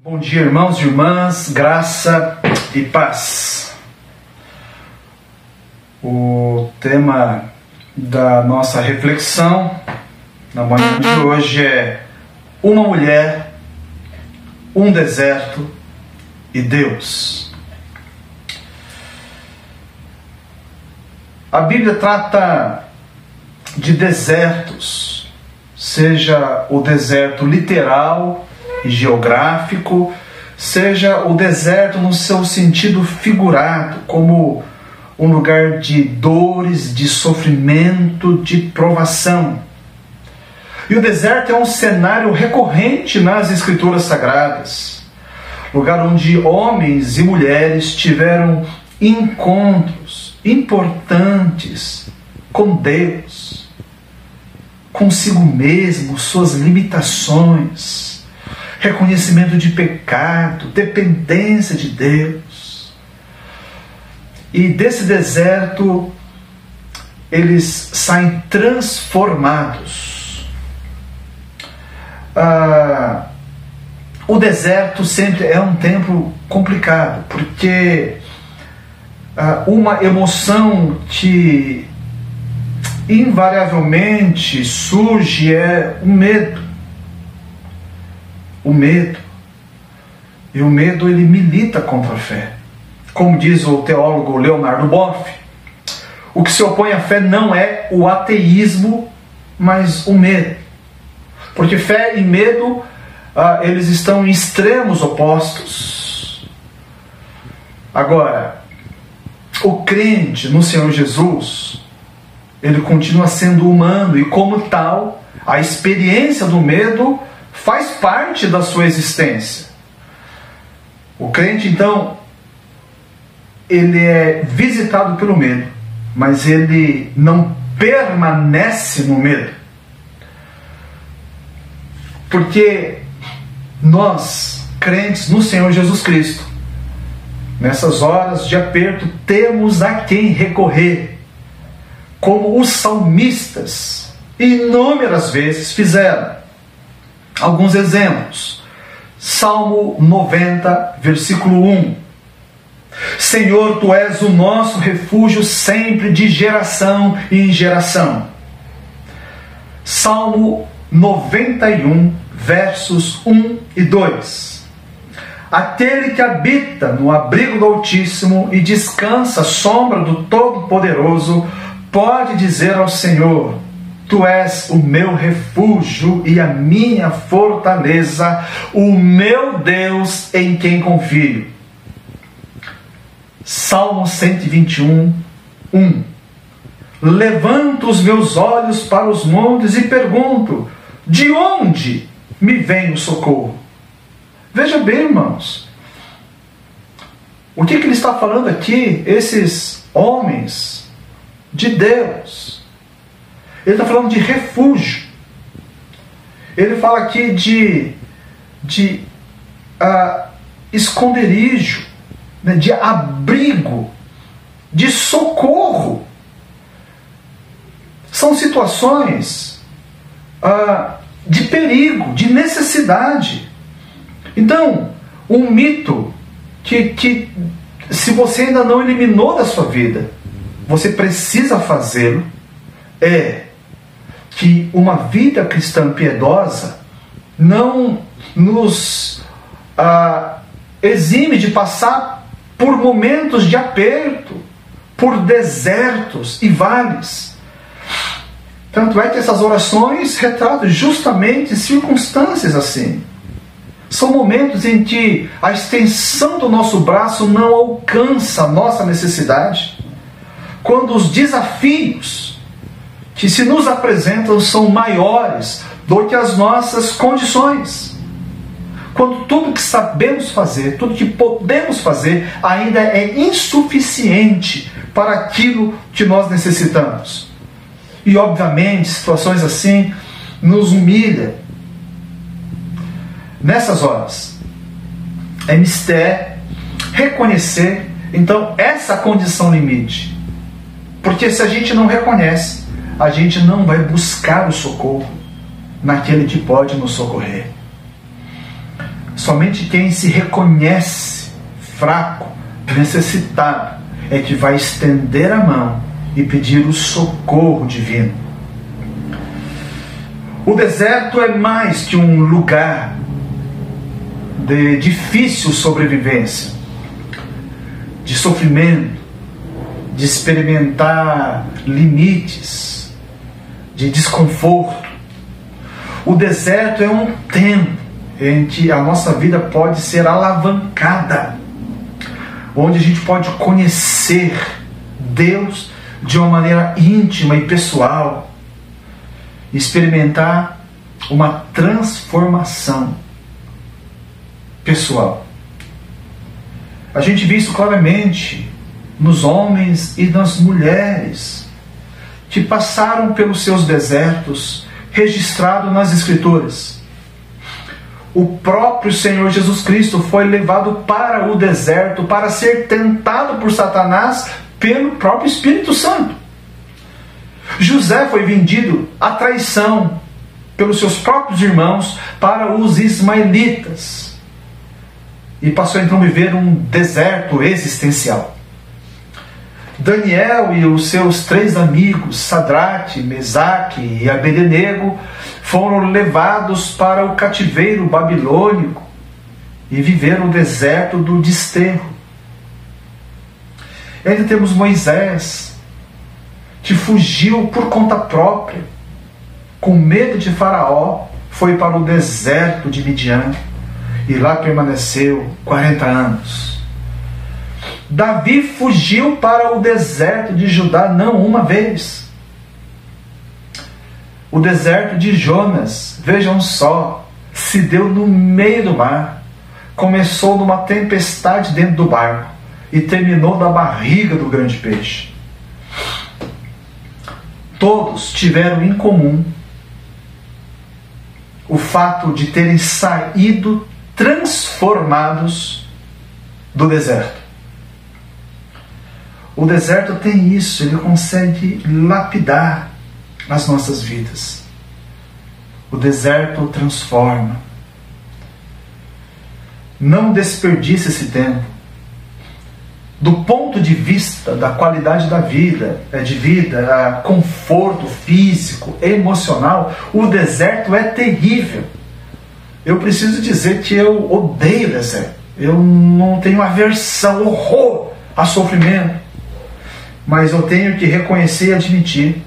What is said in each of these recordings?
Bom dia, irmãos e irmãs, graça e paz. O tema da nossa reflexão na manhã de hoje é Uma mulher, um deserto e Deus. A Bíblia trata de desertos, seja o deserto literal geográfico, seja o deserto no seu sentido figurado, como um lugar de dores, de sofrimento, de provação. E o deserto é um cenário recorrente nas Escrituras Sagradas, lugar onde homens e mulheres tiveram encontros importantes com Deus, consigo mesmo, suas limitações reconhecimento de pecado, dependência de Deus. E desse deserto eles saem transformados. Ah, o deserto sempre é um tempo complicado, porque ah, uma emoção que invariavelmente surge é o medo o medo. E o medo ele milita contra a fé. Como diz o teólogo Leonardo Boff, o que se opõe à fé não é o ateísmo, mas o medo. Porque fé e medo, ah, eles estão em extremos opostos. Agora, o crente no Senhor Jesus, ele continua sendo humano e, como tal, a experiência do medo faz parte da sua existência. O crente, então, ele é visitado pelo medo, mas ele não permanece no medo. Porque nós, crentes no Senhor Jesus Cristo, nessas horas de aperto, temos a quem recorrer, como os salmistas inúmeras vezes fizeram. Alguns exemplos. Salmo 90, versículo 1. Senhor, tu és o nosso refúgio sempre de geração em geração. Salmo 91, versos 1 e 2. Aquele que habita no abrigo do Altíssimo e descansa à sombra do Todo-Poderoso, pode dizer ao Senhor: Tu és o meu refúgio e a minha fortaleza, o meu Deus em quem confio. Salmo 121, 1. Levanto os meus olhos para os montes e pergunto: de onde me vem o socorro? Veja bem, irmãos, o que, que ele está falando aqui, esses homens de Deus? Ele está falando de refúgio. Ele fala aqui de, de uh, esconderijo, né, de abrigo, de socorro. São situações uh, de perigo, de necessidade. Então, um mito que, que, se você ainda não eliminou da sua vida, você precisa fazê-lo, é que uma vida cristã piedosa não nos ah, exime de passar por momentos de aperto, por desertos e vales. Tanto é que essas orações retratam justamente circunstâncias assim. São momentos em que a extensão do nosso braço não alcança a nossa necessidade. Quando os desafios que se nos apresentam são maiores do que as nossas condições. Quando tudo que sabemos fazer, tudo que podemos fazer, ainda é insuficiente para aquilo que nós necessitamos. E obviamente, situações assim nos humilha. Nessas horas, é mistério reconhecer então essa condição limite. Porque se a gente não reconhece, a gente não vai buscar o socorro naquele que pode nos socorrer. Somente quem se reconhece fraco, necessitado, é que vai estender a mão e pedir o socorro divino. O deserto é mais que um lugar de difícil sobrevivência, de sofrimento, de experimentar limites, de desconforto. O deserto é um tempo em que a nossa vida pode ser alavancada, onde a gente pode conhecer Deus de uma maneira íntima e pessoal, experimentar uma transformação pessoal. A gente vê isso claramente nos homens e nas mulheres que passaram pelos seus desertos, registrado nas Escrituras. O próprio Senhor Jesus Cristo foi levado para o deserto para ser tentado por Satanás pelo próprio Espírito Santo. José foi vendido à traição pelos seus próprios irmãos para os ismaelitas e passou então a viver um deserto existencial. Daniel e os seus três amigos, Sadraque, Mesaque e Abednego, foram levados para o cativeiro babilônico e viveram o deserto do desterro. E ainda temos Moisés, que fugiu por conta própria, com medo de Faraó, foi para o deserto de Midian e lá permaneceu 40 anos. Davi fugiu para o deserto de Judá não uma vez. O deserto de Jonas, vejam só, se deu no meio do mar. Começou numa tempestade dentro do barco e terminou na barriga do grande peixe. Todos tiveram em comum o fato de terem saído transformados do deserto. O deserto tem isso, ele consegue lapidar as nossas vidas. O deserto transforma. Não desperdice esse tempo do ponto de vista da qualidade da vida, é, de vida, conforto físico, emocional, o deserto é terrível. Eu preciso dizer que eu odeio deserto. Eu não tenho aversão, horror a sofrimento. Mas eu tenho que reconhecer e admitir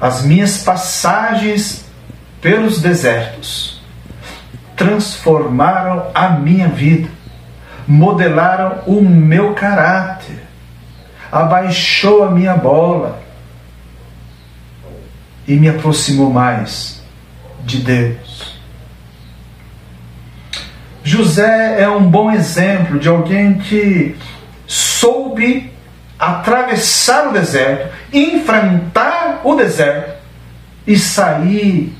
as minhas passagens pelos desertos transformaram a minha vida modelaram o meu caráter, abaixou a minha bola e me aproximou mais de Deus. José é um bom exemplo de alguém que soube atravessar o deserto, enfrentar o deserto e sair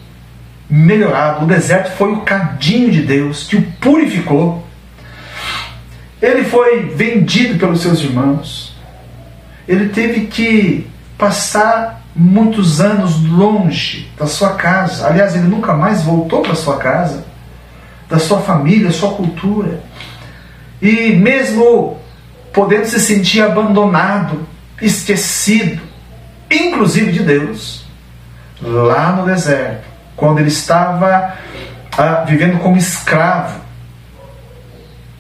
melhorado. O deserto foi o cadinho de Deus que o purificou ele foi vendido pelos seus irmãos. Ele teve que passar muitos anos longe da sua casa. Aliás, ele nunca mais voltou para sua casa, da sua família, sua cultura. E mesmo podendo se sentir abandonado, esquecido, inclusive de Deus, lá no deserto, quando ele estava ah, vivendo como escravo,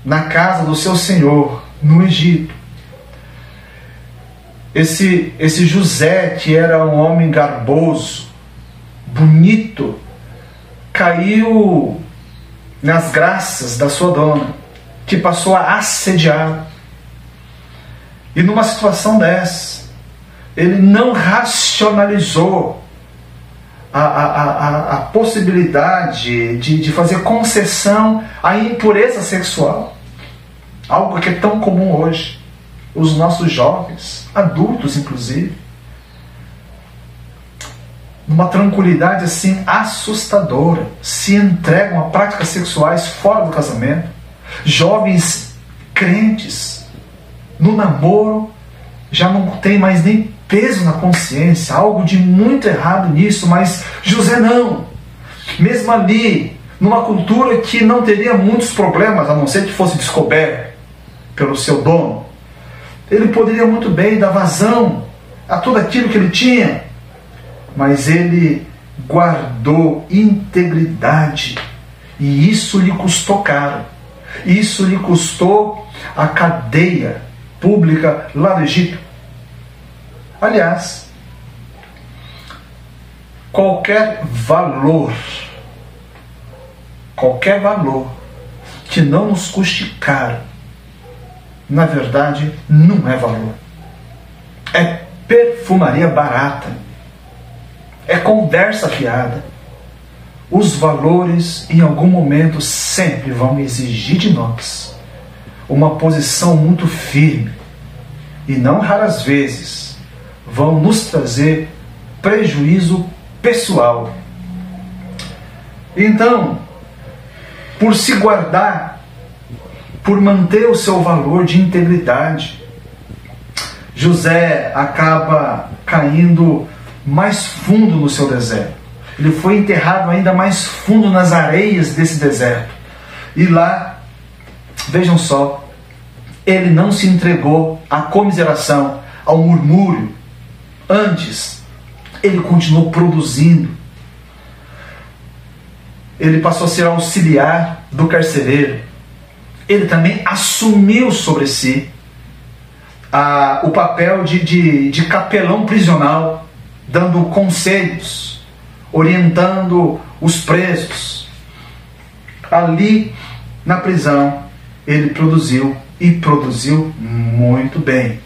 na casa do seu senhor, no Egito. Esse, esse José, que era um homem garboso, bonito, caiu nas graças da sua dona, que passou a assediar. E numa situação dessa, ele não racionalizou a, a, a, a possibilidade de, de fazer concessão à impureza sexual. Algo que é tão comum hoje. Os nossos jovens, adultos inclusive, numa tranquilidade assim assustadora, se entregam a práticas sexuais fora do casamento. Jovens crentes, no namoro, já não tem mais nem peso na consciência, algo de muito errado nisso, mas José não. Mesmo ali, numa cultura que não teria muitos problemas, a não ser que fosse descoberto pelo seu dono. Ele poderia muito bem dar vazão a tudo aquilo que ele tinha, mas ele guardou integridade e isso lhe custou caro. Isso lhe custou a cadeia pública lá do Egito. Aliás, qualquer valor, qualquer valor que não nos custe caro, na verdade, não é valor. É perfumaria barata. É conversa fiada. Os valores, em algum momento, sempre vão exigir de nós uma posição muito firme e, não raras vezes, vão nos trazer prejuízo pessoal. Então, por se guardar, por manter o seu valor de integridade, José acaba caindo mais fundo no seu deserto. Ele foi enterrado ainda mais fundo nas areias desse deserto. E lá, vejam só, ele não se entregou à comiseração, ao murmúrio. Antes, ele continuou produzindo. Ele passou a ser auxiliar do carcereiro. Ele também assumiu sobre si a, o papel de, de, de capelão prisional, dando conselhos, orientando os presos. Ali na prisão, ele produziu e produziu muito bem.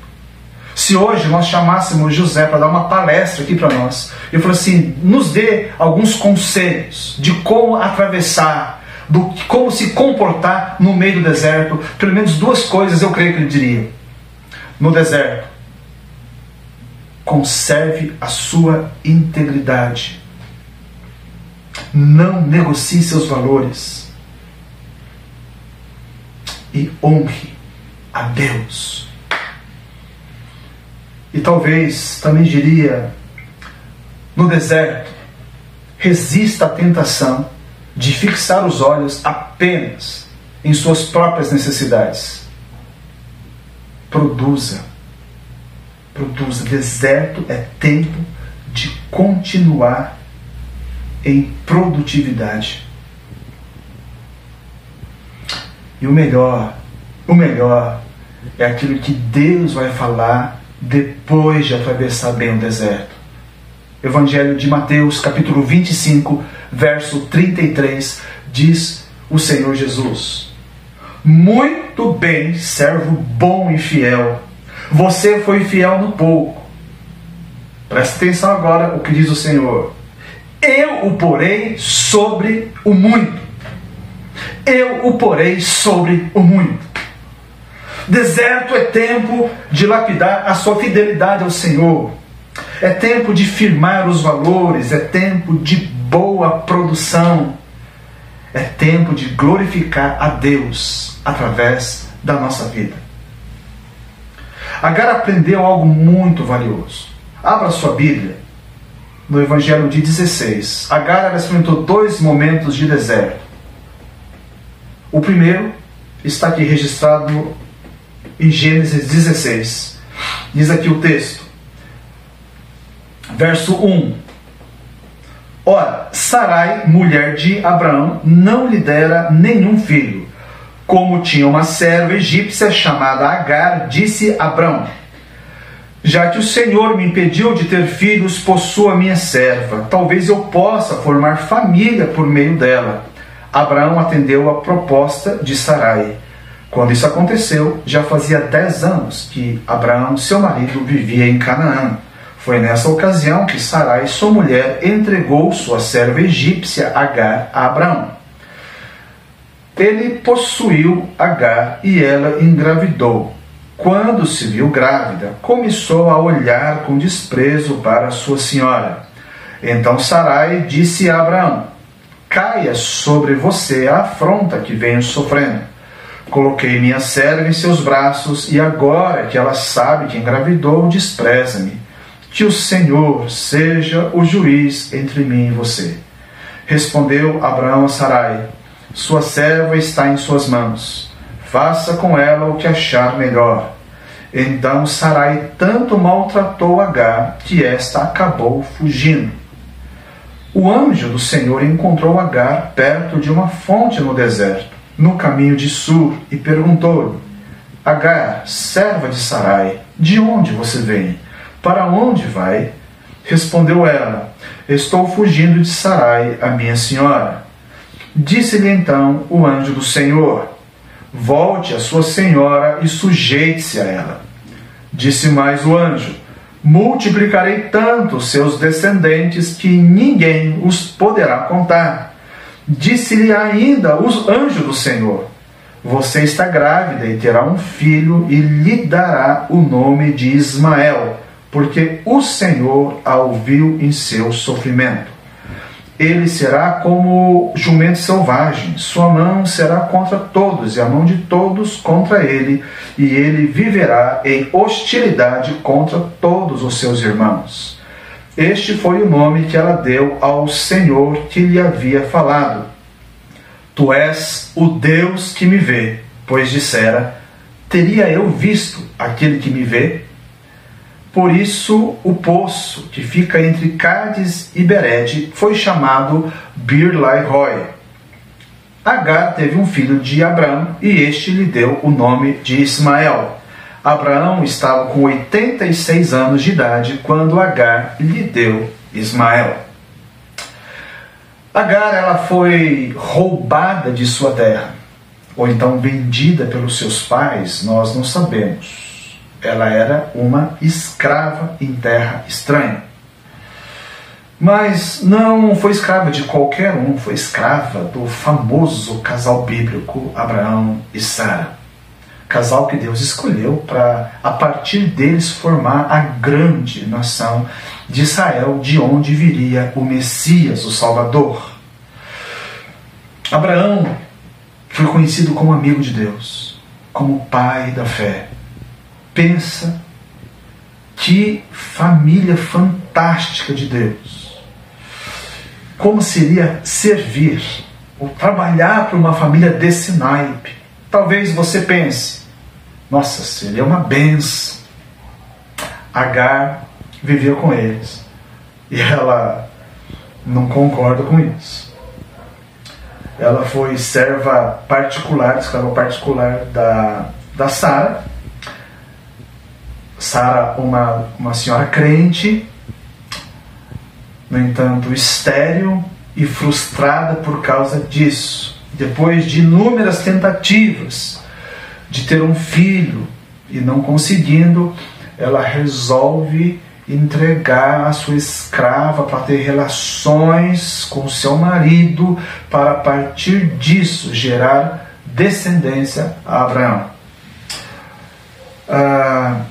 Se hoje nós chamássemos José para dar uma palestra aqui para nós, e falou assim: nos dê alguns conselhos de como atravessar, do como se comportar no meio do deserto, pelo menos duas coisas eu creio que ele diria. No deserto, conserve a sua integridade. Não negocie seus valores. E honre a Deus e talvez também diria, no deserto, resista à tentação de fixar os olhos apenas em suas próprias necessidades. Produza. Produza. Deserto é tempo de continuar em produtividade. E o melhor, o melhor é aquilo que Deus vai falar depois de atravessar bem o deserto. Evangelho de Mateus, capítulo 25, verso 33, diz o Senhor Jesus: Muito bem, servo bom e fiel. Você foi fiel no pouco. Presta atenção agora o que diz o Senhor. Eu o porei sobre o muito. Eu o porei sobre o muito. Deserto é tempo de lapidar a sua fidelidade ao Senhor. É tempo de firmar os valores, é tempo de boa produção. É tempo de glorificar a Deus através da nossa vida. Agar aprendeu algo muito valioso. Abra sua Bíblia no Evangelho de 16. Agar experimentou dois momentos de deserto. O primeiro está aqui registrado em Gênesis 16. Diz aqui o texto, verso 1. Ora, Sarai, mulher de Abraão, não lhe dera nenhum filho. Como tinha uma serva egípcia chamada Agar, disse Abraão: Já que o Senhor me impediu de ter filhos, possua minha serva. Talvez eu possa formar família por meio dela. Abraão atendeu a proposta de Sarai. Quando isso aconteceu, já fazia dez anos que Abraão, seu marido, vivia em Canaã. Foi nessa ocasião que Sarai, sua mulher, entregou sua serva egípcia Agar a Abraão. Ele possuiu Agar e ela engravidou. Quando se viu grávida, começou a olhar com desprezo para sua senhora. Então Sarai disse a Abraão: Caia sobre você a afronta que venho sofrendo Coloquei minha serva em seus braços, e agora que ela sabe que engravidou, despreza-me. Que o Senhor seja o juiz entre mim e você. Respondeu Abraão a Sarai: Sua serva está em suas mãos. Faça com ela o que achar melhor. Então Sarai tanto maltratou Agar que esta acabou fugindo. O anjo do Senhor encontrou Agar perto de uma fonte no deserto, no caminho de Sur, e perguntou-lhe: Agar, serva de Sarai, de onde você vem? Para onde vai? Respondeu ela: Estou fugindo de Sarai, a minha senhora. Disse-lhe então o anjo do Senhor: Volte a sua senhora e sujeite-se a ela. Disse mais o anjo: Multiplicarei tanto os seus descendentes que ninguém os poderá contar. Disse-lhe ainda o anjo do Senhor: Você está grávida e terá um filho, e lhe dará o nome de Ismael porque o Senhor a ouviu em seu sofrimento. Ele será como jumento selvagem, sua mão será contra todos, e a mão de todos contra ele, e ele viverá em hostilidade contra todos os seus irmãos. Este foi o nome que ela deu ao Senhor que lhe havia falado. Tu és o Deus que me vê, pois dissera: Teria eu visto aquele que me vê? Por isso, o poço que fica entre Cádiz e Bered foi chamado Bir Roy. Agar teve um filho de Abraão e este lhe deu o nome de Ismael. Abraão estava com 86 anos de idade quando Agar lhe deu Ismael. Agar ela foi roubada de sua terra, ou então vendida pelos seus pais, nós não sabemos ela era uma escrava em terra estranha. Mas não foi escrava de qualquer um, foi escrava do famoso casal bíblico Abraão e Sara. Casal que Deus escolheu para, a partir deles, formar a grande nação de Israel, de onde viria o Messias, o Salvador. Abraão foi conhecido como amigo de Deus, como pai da fé. Pensa que família fantástica de Deus. Como seria servir ou trabalhar para uma família desse naipe? Talvez você pense, nossa, seria uma benção. Agar vivia com eles e ela não concorda com isso. Ela foi serva particular, escrava particular da, da Sara, Sara, uma, uma senhora crente, no entanto, estéril e frustrada por causa disso. Depois de inúmeras tentativas de ter um filho e não conseguindo, ela resolve entregar a sua escrava para ter relações com seu marido, para a partir disso gerar descendência a Abraão. Ah,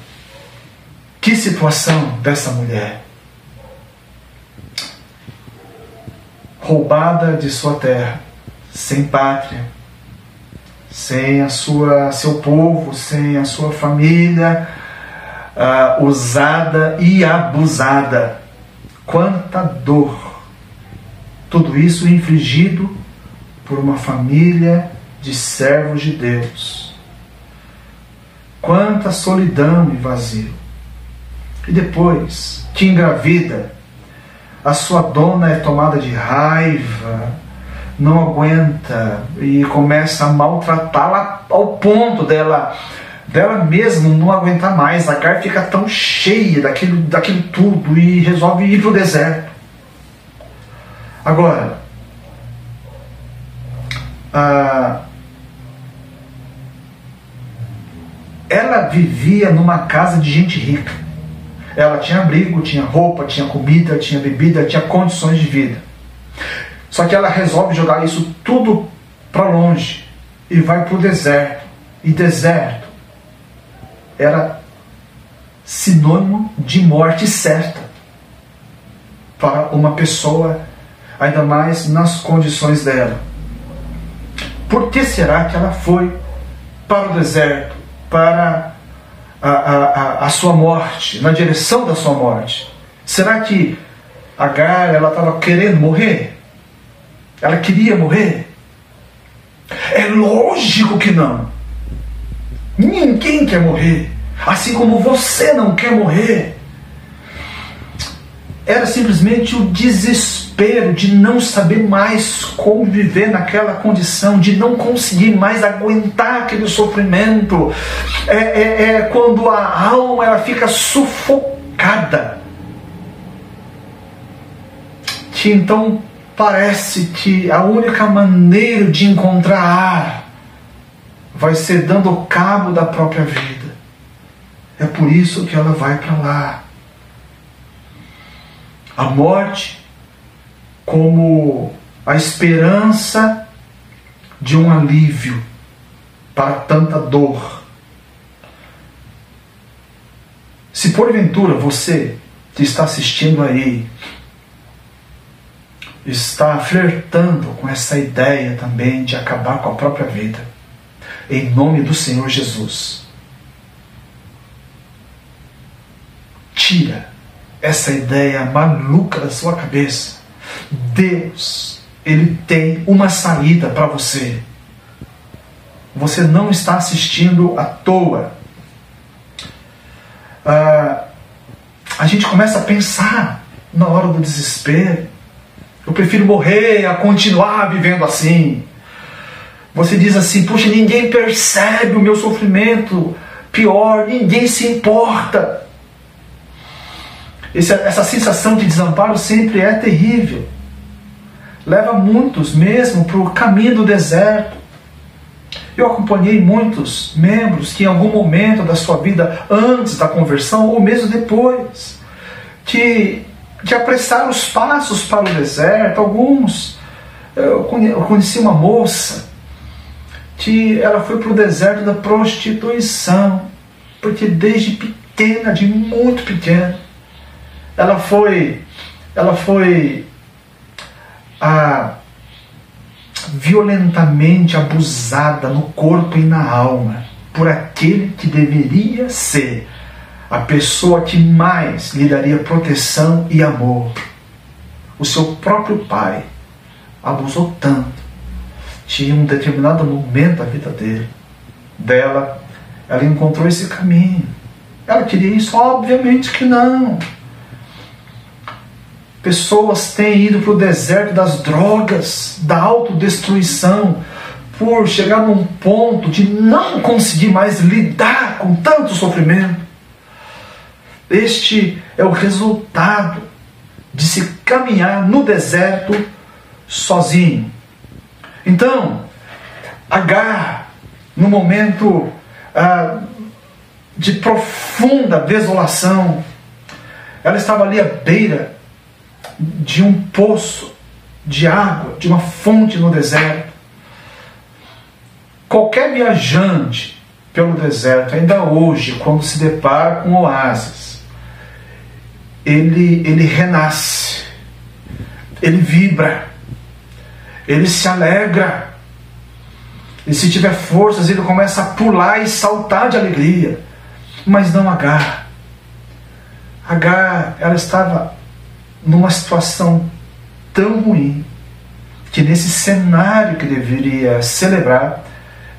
que situação dessa mulher? Roubada de sua terra, sem pátria, sem a sua, seu povo, sem a sua família, uh, usada e abusada. Quanta dor! Tudo isso infligido por uma família de servos de Deus. Quanta solidão e vazio. E depois que engravida, a sua dona é tomada de raiva, não aguenta e começa a maltratá-la ao ponto dela dela mesma não aguentar mais. A carne fica tão cheia daquilo, daquilo tudo e resolve ir para o deserto. Agora, ela vivia numa casa de gente rica. Ela tinha abrigo, tinha roupa, tinha comida, tinha bebida, tinha condições de vida. Só que ela resolve jogar isso tudo para longe e vai para o deserto. E deserto era sinônimo de morte certa para uma pessoa, ainda mais nas condições dela. Por que será que ela foi para o deserto, para a, a, a sua morte, na direção da sua morte? Será que Agar ela estava querendo morrer? Ela queria morrer? É lógico que não. Ninguém quer morrer. Assim como você não quer morrer. Era simplesmente o desespero de não saber mais como viver naquela condição, de não conseguir mais aguentar aquele sofrimento. É, é, é quando a alma ela fica sufocada. Que então parece que a única maneira de encontrar ar vai ser dando cabo da própria vida. É por isso que ela vai para lá. A morte como a esperança de um alívio para tanta dor. Se porventura você que está assistindo aí está flertando com essa ideia também de acabar com a própria vida, em nome do Senhor Jesus. Tira essa ideia maluca da sua cabeça. Deus, Ele tem uma saída para você. Você não está assistindo à toa. Ah, a gente começa a pensar na hora do desespero. Eu prefiro morrer a continuar vivendo assim. Você diz assim: puxa, ninguém percebe o meu sofrimento. Pior, ninguém se importa. Esse, essa sensação de desamparo sempre é terrível. Leva muitos mesmo para o caminho do deserto. Eu acompanhei muitos membros que em algum momento da sua vida, antes da conversão ou mesmo depois, que, que apressaram os passos para o deserto. Alguns, eu conheci uma moça que ela foi para o deserto da prostituição, porque desde pequena, de muito pequena, ela foi, ela foi ah, violentamente abusada no corpo e na alma por aquele que deveria ser a pessoa que mais lhe daria proteção e amor. O seu próprio pai abusou tanto tinha um determinado momento da vida dele, dela, ela encontrou esse caminho. Ela queria isso? Obviamente que não. Pessoas têm ido para o deserto das drogas, da autodestruição, por chegar num ponto de não conseguir mais lidar com tanto sofrimento. Este é o resultado de se caminhar no deserto sozinho. Então, Agar, no momento ah, de profunda desolação, ela estava ali à beira de um poço de água, de uma fonte no deserto. Qualquer viajante pelo deserto, ainda hoje, quando se depara com oásis, ele, ele renasce, ele vibra, ele se alegra. E se tiver forças, ele começa a pular e saltar de alegria. Mas não Agar. Agar, ela estava numa situação tão ruim que nesse cenário que deveria celebrar,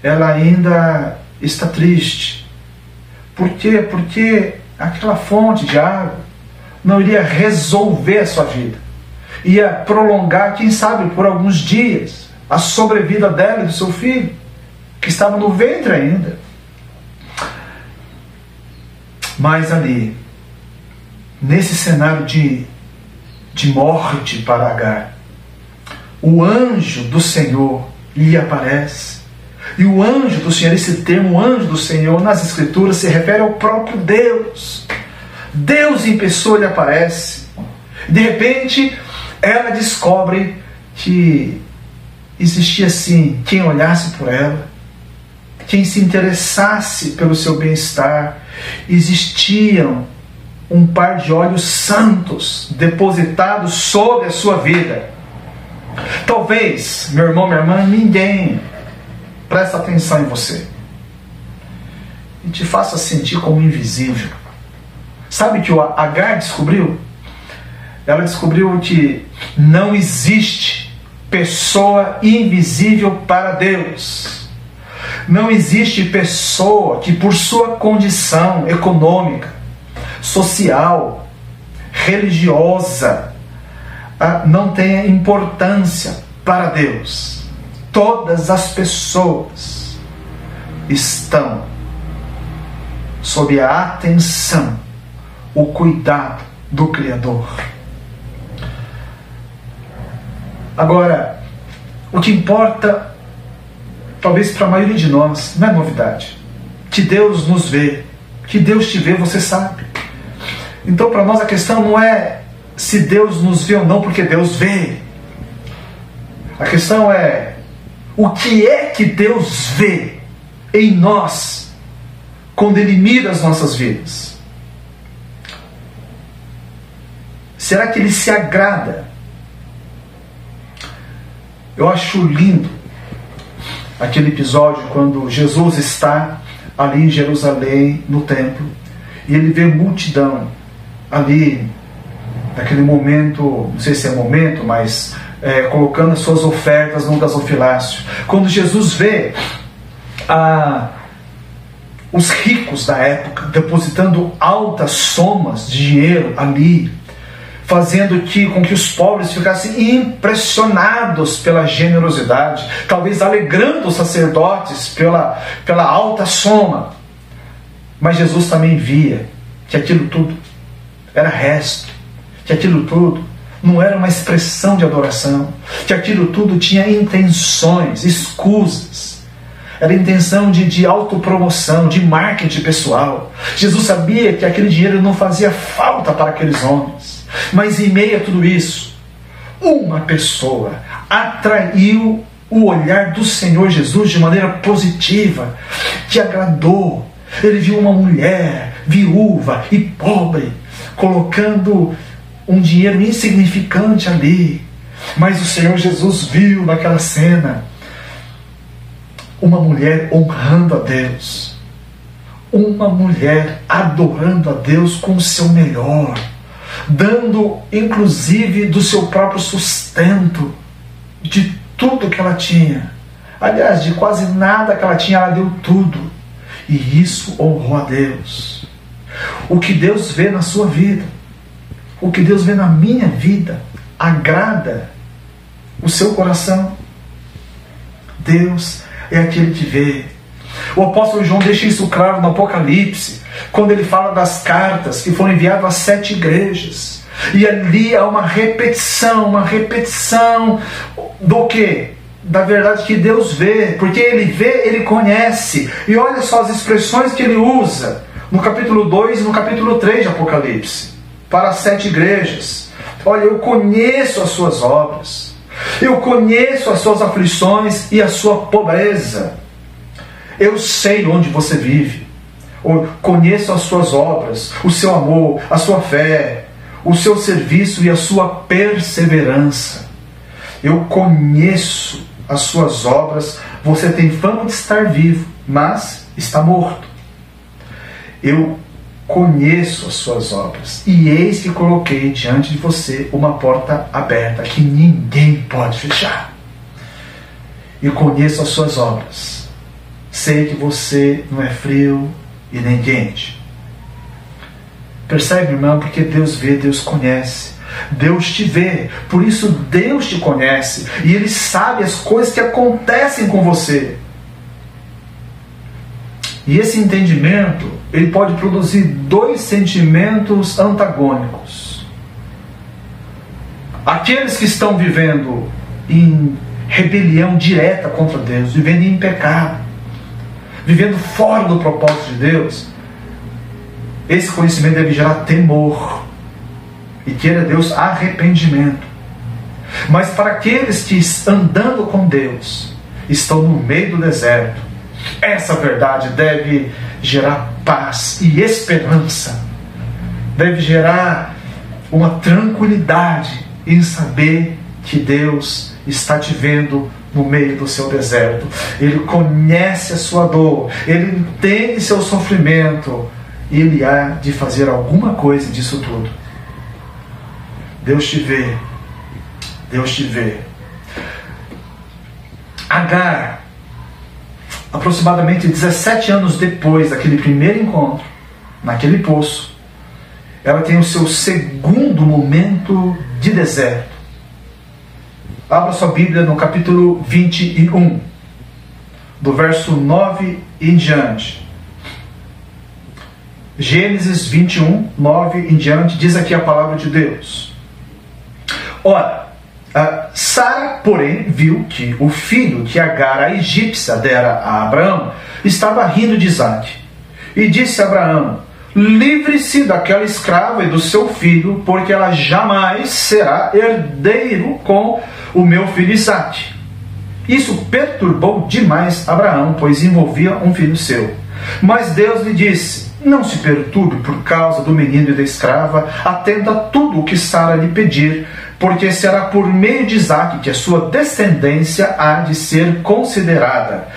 ela ainda está triste. Por quê? Porque aquela fonte de água não iria resolver a sua vida ia prolongar, quem sabe, por alguns dias, a sobrevida dela e do seu filho, que estava no ventre ainda. Mas ali, nesse cenário de, de morte para Agar, o anjo do Senhor lhe aparece. E o anjo do Senhor, esse termo anjo do Senhor, nas Escrituras se refere ao próprio Deus. Deus em pessoa lhe aparece. De repente, ela descobre que existia assim quem olhasse por ela, quem se interessasse pelo seu bem-estar, existiam um par de olhos santos depositados sobre a sua vida. Talvez, meu irmão, minha irmã, ninguém presta atenção em você e te faça sentir como invisível. Sabe que o Agar descobriu? ela descobriu que não existe pessoa invisível para Deus. Não existe pessoa que, por sua condição econômica, social, religiosa, ah, não tenha importância para Deus. Todas as pessoas estão sob a atenção, o cuidado do Criador. Agora, o que importa, talvez para a maioria de nós, não é novidade. Que Deus nos vê, que Deus te vê, você sabe. Então, para nós, a questão não é se Deus nos vê ou não, porque Deus vê. A questão é o que é que Deus vê em nós quando Ele mira as nossas vidas. Será que Ele se agrada? Eu acho lindo aquele episódio quando Jesus está ali em Jerusalém, no templo, e ele vê multidão ali, naquele momento, não sei se é momento, mas é, colocando as suas ofertas no gasofilácio. Quando Jesus vê a, os ricos da época depositando altas somas de dinheiro ali, fazendo que, com que os pobres ficassem impressionados pela generosidade, talvez alegrando os sacerdotes pela, pela alta soma. Mas Jesus também via que aquilo tudo era resto, que aquilo tudo não era uma expressão de adoração, que aquilo tudo tinha intenções, escusas. Era intenção de, de autopromoção, de marketing pessoal. Jesus sabia que aquele dinheiro não fazia falta para aqueles homens. Mas em meio a tudo isso, uma pessoa atraiu o olhar do Senhor Jesus de maneira positiva, que agradou. Ele viu uma mulher viúva e pobre, colocando um dinheiro insignificante ali. Mas o Senhor Jesus viu naquela cena uma mulher honrando a Deus, uma mulher adorando a Deus com o seu melhor, dando inclusive do seu próprio sustento, de tudo que ela tinha. Aliás, de quase nada que ela tinha, ela deu tudo. E isso honrou a Deus. O que Deus vê na sua vida o que Deus vê na minha vida agrada o seu coração. Deus é aquele que vê. O apóstolo João deixa isso claro no Apocalipse, quando ele fala das cartas que foram enviadas às sete igrejas. E ali há uma repetição, uma repetição do que? Da verdade que Deus vê, porque ele vê, ele conhece. E olha só as expressões que ele usa no capítulo 2 e no capítulo 3 de Apocalipse para as sete igrejas. Olha, eu conheço as suas obras, eu conheço as suas aflições e a sua pobreza. Eu sei onde você vive, eu conheço as suas obras, o seu amor, a sua fé, o seu serviço e a sua perseverança. Eu conheço as suas obras, você tem fama de estar vivo, mas está morto. Eu conheço as suas obras, e eis que coloquei diante de você uma porta aberta que ninguém pode fechar. E conheço as suas obras. Sei que você não é frio e nem quente. Percebe, irmão? Porque Deus vê, Deus conhece. Deus te vê, por isso Deus te conhece e Ele sabe as coisas que acontecem com você. E esse entendimento, ele pode produzir dois sentimentos antagônicos. Aqueles que estão vivendo em rebelião direta contra Deus, vivendo em pecado, vivendo fora do propósito de Deus, esse conhecimento deve gerar temor e queira Deus arrependimento. Mas para aqueles que andando com Deus, estão no meio do deserto, essa verdade deve gerar paz e esperança, deve gerar uma tranquilidade em saber que Deus está te vendo no meio do seu deserto. Ele conhece a sua dor, ele entende seu sofrimento e ele há de fazer alguma coisa disso tudo. Deus te vê, Deus te vê. Agar, aproximadamente 17 anos depois daquele primeiro encontro, naquele poço, ela tem o seu segundo momento de deserto. Abra sua Bíblia no capítulo 21, do verso 9 em diante. Gênesis 21, 9 em diante, diz aqui a palavra de Deus. Ora, Sara, porém, viu que o filho que Agar, a egípcia, dera a Abraão, estava rindo de Isaac. E disse a Abraão: Livre-se daquela escrava e do seu filho, porque ela jamais será herdeiro com o meu filho Isaac. Isso perturbou demais Abraão, pois envolvia um filho seu. Mas Deus lhe disse: Não se perturbe por causa do menino e da escrava, atenda tudo o que Sara lhe pedir, porque será por meio de Isaac que a sua descendência há de ser considerada.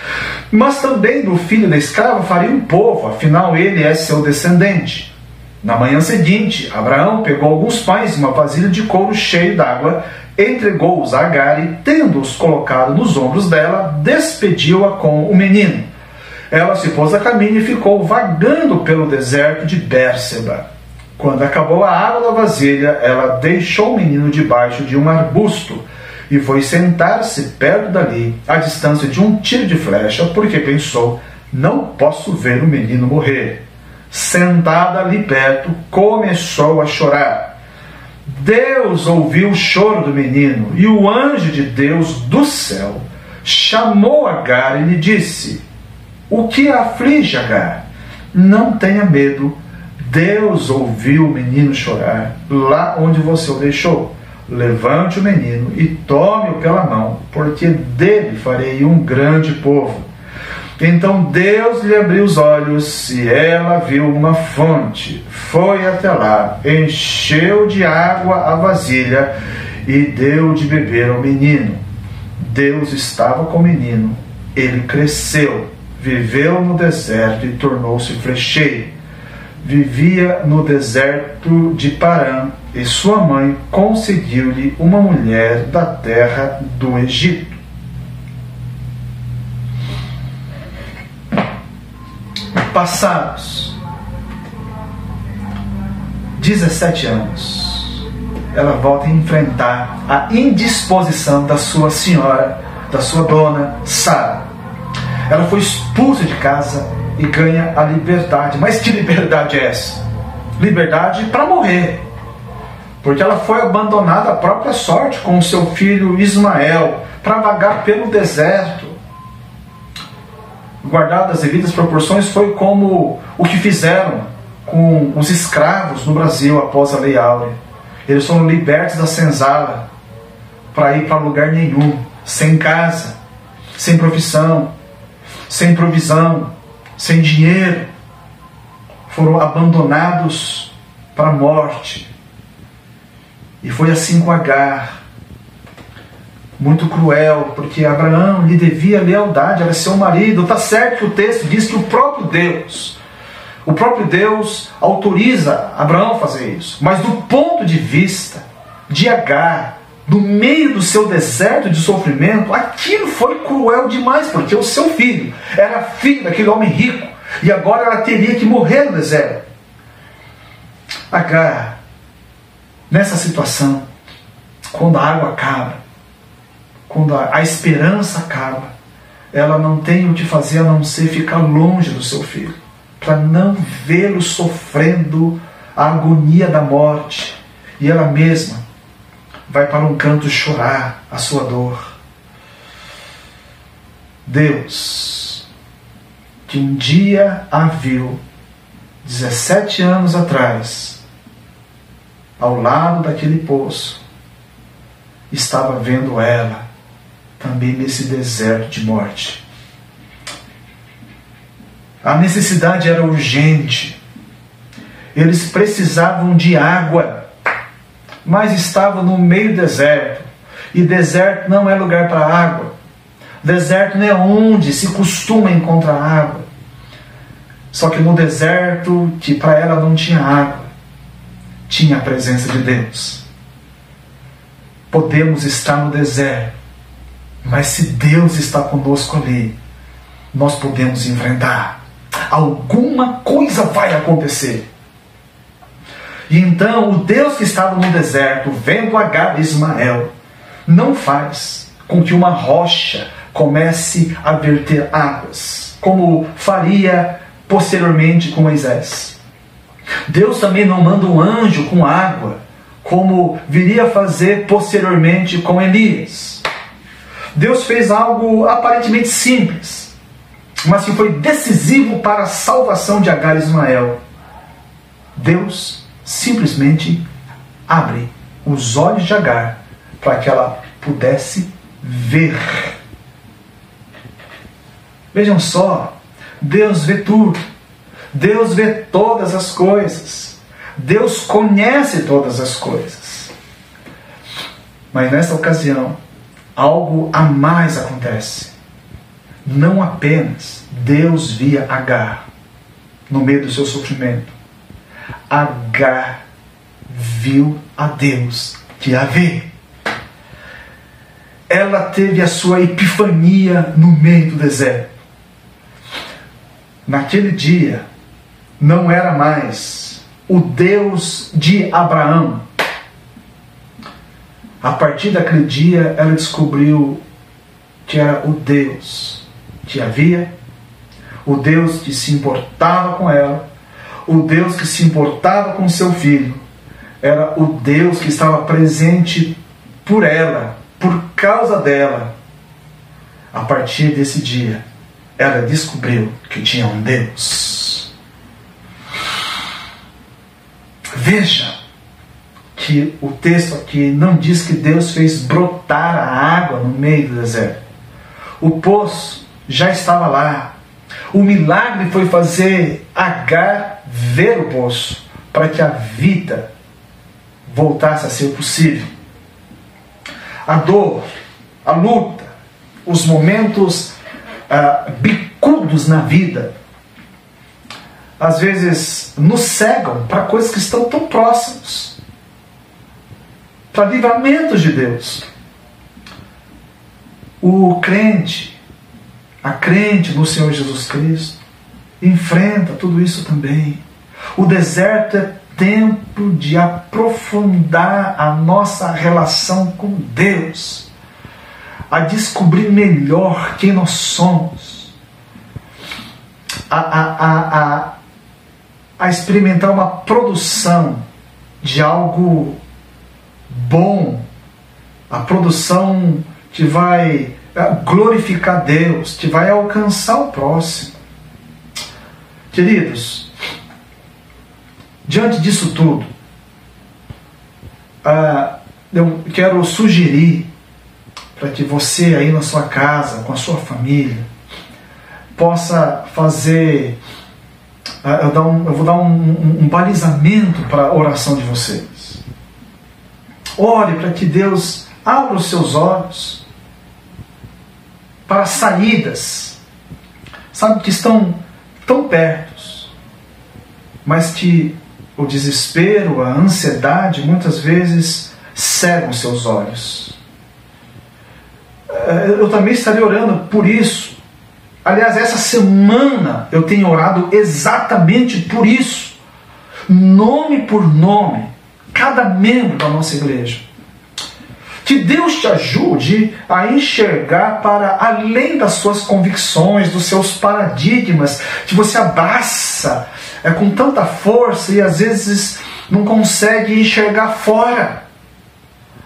Mas também do filho da escrava faria um povo, afinal ele é seu descendente. Na manhã seguinte, Abraão pegou alguns pães e uma vasilha de couro cheio d'água, entregou-os a Agar e, tendo-os colocado nos ombros dela, despediu-a com o menino. Ela se pôs a caminho e ficou vagando pelo deserto de Bérseba. Quando acabou a água da vasilha, ela deixou o menino debaixo de um arbusto e foi sentar-se perto dali, à distância de um tiro de flecha, porque pensou: não posso ver o menino morrer. Sentada ali perto, começou a chorar. Deus ouviu o choro do menino e o anjo de Deus do céu chamou Agar e lhe disse: O que aflige Agar? Não tenha medo Deus ouviu o menino chorar lá onde você o deixou. Levante o menino e tome-o pela mão, porque dele farei um grande povo. Então Deus lhe abriu os olhos e ela viu uma fonte. Foi até lá, encheu de água a vasilha e deu de beber ao menino. Deus estava com o menino. Ele cresceu, viveu no deserto e tornou-se flecheiro vivia no deserto de Parã e sua mãe conseguiu-lhe uma mulher da terra do Egito. Passados 17 anos, ela volta a enfrentar a indisposição da sua senhora, da sua dona Sara. Ela foi expulsa de casa e ganha a liberdade. Mas que liberdade é essa? Liberdade para morrer. Porque ela foi abandonada à própria sorte com seu filho Ismael para vagar pelo deserto. Guardadas as devidas proporções, foi como o que fizeram com os escravos no Brasil após a Lei Áurea. Eles foram libertos da senzala para ir para lugar nenhum, sem casa, sem profissão, sem provisão, sem dinheiro, foram abandonados para a morte. E foi assim com Agar. Muito cruel, porque Abraão lhe devia lealdade, era seu marido. Está certo que o texto diz que o próprio Deus, o próprio Deus autoriza Abraão a fazer isso. Mas do ponto de vista de Agar, no meio do seu deserto de sofrimento, aquilo foi cruel demais, porque o seu filho era filho daquele homem rico e agora ela teria que morrer no deserto. Agar, nessa situação, quando a água acaba, quando a, a esperança acaba, ela não tem o que fazer a não ser ficar longe do seu filho, para não vê-lo sofrendo a agonia da morte. E ela mesma vai para um canto chorar a sua dor. Deus, que um dia a viu, 17 anos atrás, ao lado daquele poço, estava vendo ela também nesse deserto de morte. A necessidade era urgente. Eles precisavam de água mas estava no meio deserto. E deserto não é lugar para água. Deserto não é onde se costuma encontrar água. Só que no deserto, que para ela não tinha água, tinha a presença de Deus. Podemos estar no deserto, Mas se Deus está conosco ali, nós podemos enfrentar. Alguma coisa vai acontecer. E então o Deus que estava no deserto, vendo Agar Ismael, não faz com que uma rocha comece a verter águas, como faria posteriormente com Moisés. Deus também não manda um anjo com água, como viria a fazer posteriormente com Elias. Deus fez algo aparentemente simples, mas que foi decisivo para a salvação de Agar e Ismael. Deus simplesmente abre os olhos de Agar para que ela pudesse ver. Vejam só, Deus vê tudo. Deus vê todas as coisas. Deus conhece todas as coisas. Mas nessa ocasião, algo a mais acontece. Não apenas Deus via Agar no meio do seu sofrimento. Agar viu a Deus a vê. Ela teve a sua epifania no meio do deserto. Naquele dia, não era mais o Deus de Abraão. A partir daquele dia, ela descobriu que era o Deus que havia, o Deus que se importava com ela, o Deus que se importava com seu filho, era o Deus que estava presente por ela, por causa dela. A partir desse dia, ela descobriu que tinha um Deus. Veja que o texto aqui não diz que Deus fez brotar a água no meio do deserto. O poço já estava lá. O milagre foi fazer Agar ver o poço para que a vida voltasse a ser possível. A dor, a luta, os momentos ah, bicudos na vida às vezes nos cegam para coisas que estão tão próximas para livramentos de Deus. O crente, a crente no Senhor Jesus Cristo, enfrenta tudo isso também. O deserto é tempo de aprofundar a nossa relação com Deus, a descobrir melhor quem nós somos, a, a, a, a experimentar uma produção de algo bom, a produção que vai eh, glorificar Deus, que vai alcançar o próximo. Queridos, diante disso tudo, uh, eu quero sugerir para que você aí na sua casa, com a sua família, possa fazer ah, eu, um, eu vou dar um, um, um balizamento para a oração de vocês. Ore para que Deus abra os seus olhos para saídas, sabe, que estão tão perto, mas que o desespero, a ansiedade, muitas vezes cegam seus olhos. Eh, eu também estaria orando por isso, Aliás, essa semana eu tenho orado exatamente por isso, nome por nome, cada membro da nossa igreja. Que Deus te ajude a enxergar para além das suas convicções, dos seus paradigmas, que você abraça é, com tanta força e às vezes não consegue enxergar fora.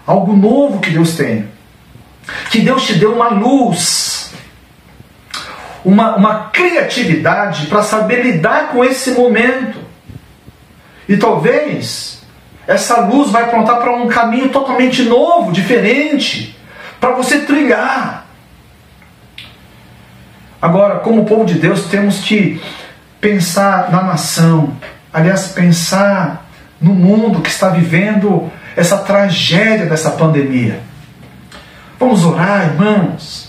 Algo novo que Deus tem. Que Deus te deu uma luz uma, uma criatividade para saber lidar com esse momento. E talvez essa luz vai apontar para um caminho totalmente novo, diferente, para você trilhar. Agora, como povo de Deus, temos que pensar na nação, aliás, pensar no mundo que está vivendo essa tragédia dessa pandemia. Vamos orar, irmãos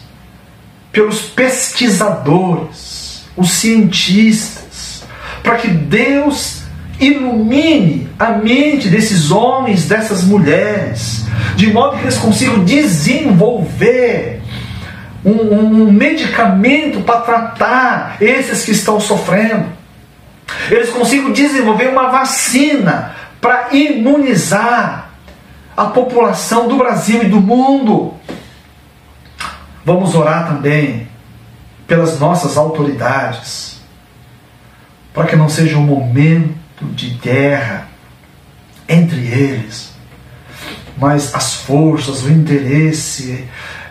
pelos pesquisadores, os cientistas, para que Deus ilumine a mente desses homens, dessas mulheres, de modo que eles consigam desenvolver um, um medicamento para tratar esses que estão sofrendo. Eles consigam desenvolver uma vacina para imunizar a população do Brasil e do mundo. Vamos orar também pelas nossas autoridades, para que não seja um momento de guerra entre eles, mas as forças, o interesse,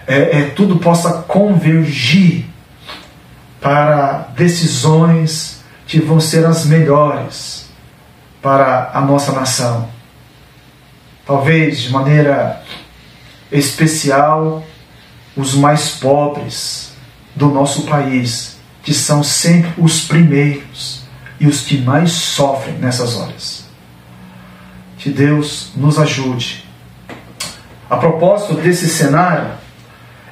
é, é, tudo possa convergir para decisões que vão ser as melhores para a nossa nação. Talvez de maneira especial os mais pobres do nosso país, que são sempre os primeiros e os que mais sofrem nessas horas. Que Deus nos ajude. A propósito desse cenário,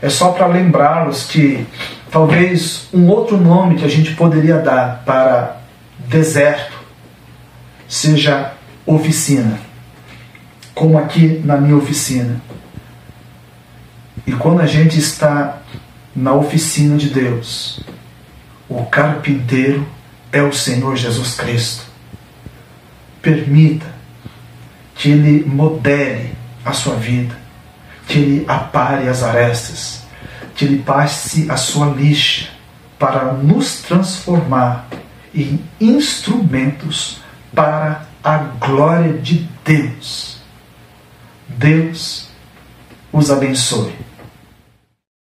é só para lembrá-los que talvez um outro nome que a gente poderia dar para deserto seja oficina, como aqui na minha oficina. E quando a gente está na oficina de Deus, o carpinteiro é o Senhor Jesus Cristo. Permita que Ele modere a sua vida, que Ele apare as arestas, que Ele passe a sua lixa para nos transformar em instrumentos para a glória de Deus. Deus os abençoe.